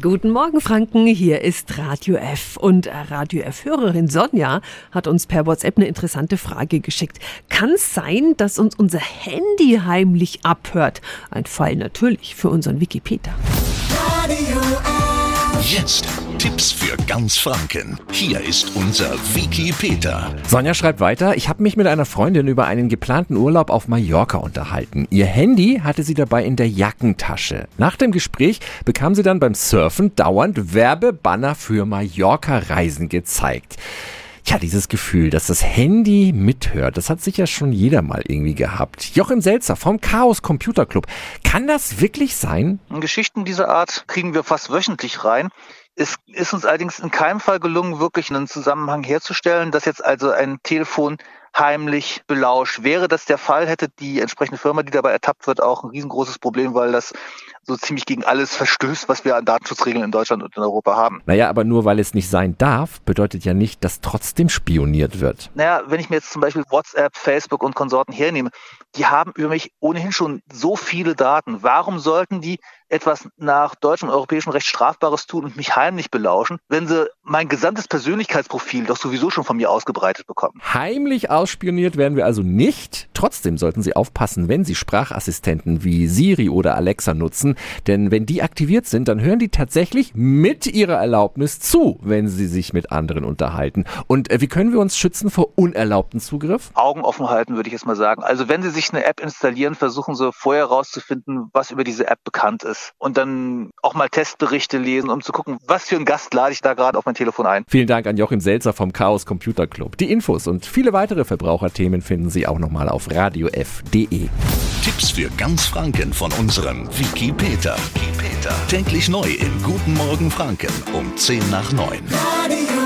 Guten Morgen, Franken. Hier ist Radio F. Und Radio F-Hörerin Sonja hat uns per WhatsApp eine interessante Frage geschickt. Kann es sein, dass uns unser Handy heimlich abhört? Ein Fall natürlich für unseren Wikipedia. Radio F. Jetzt Tipps für ganz Franken. Hier ist unser Wiki Peter. Sonja schreibt weiter, ich habe mich mit einer Freundin über einen geplanten Urlaub auf Mallorca unterhalten. Ihr Handy hatte sie dabei in der Jackentasche. Nach dem Gespräch bekam sie dann beim Surfen dauernd Werbebanner für Mallorca-Reisen gezeigt. Tja, dieses Gefühl, dass das Handy mithört, das hat sicher schon jeder mal irgendwie gehabt. Joachim Selzer vom Chaos Computer Club. Kann das wirklich sein? Geschichten dieser Art kriegen wir fast wöchentlich rein. Es ist uns allerdings in keinem Fall gelungen, wirklich einen Zusammenhang herzustellen, dass jetzt also ein Telefon heimlich belauscht. Wäre das der Fall, hätte die entsprechende Firma, die dabei ertappt wird, auch ein riesengroßes Problem, weil das so ziemlich gegen alles verstößt, was wir an Datenschutzregeln in Deutschland und in Europa haben. Naja, aber nur weil es nicht sein darf, bedeutet ja nicht, dass trotzdem spioniert wird. Naja, wenn ich mir jetzt zum Beispiel WhatsApp, Facebook und Konsorten hernehme, die haben über mich ohnehin schon so viele Daten. Warum sollten die etwas nach deutschem und europäischem Recht Strafbares tun und mich heimlich belauschen, wenn sie mein gesamtes Persönlichkeitsprofil doch sowieso schon von mir ausgebreitet bekommen? Heimlich ausspioniert werden wir also nicht. Trotzdem sollten Sie aufpassen, wenn Sie Sprachassistenten wie Siri oder Alexa nutzen, denn wenn die aktiviert sind, dann hören die tatsächlich mit Ihrer Erlaubnis zu, wenn Sie sich mit anderen unterhalten. Und äh, wie können wir uns schützen vor unerlaubten Zugriff? Augen offen halten, würde ich jetzt mal sagen. Also wenn Sie sich eine App installieren, versuchen Sie vorher herauszufinden, was über diese App bekannt ist und dann auch mal Testberichte lesen, um zu gucken, was für ein Gast lade ich da gerade auf mein Telefon ein. Vielen Dank an Joachim Selzer vom Chaos Computer Club. Die Infos und viele weitere Verbraucherthemen finden Sie auch nochmal auf radiof.de. Tipps für ganz Franken von unserem Wiki Peter. Wiki Peter. Täglich neu in Guten Morgen Franken um 10 nach 9. Radio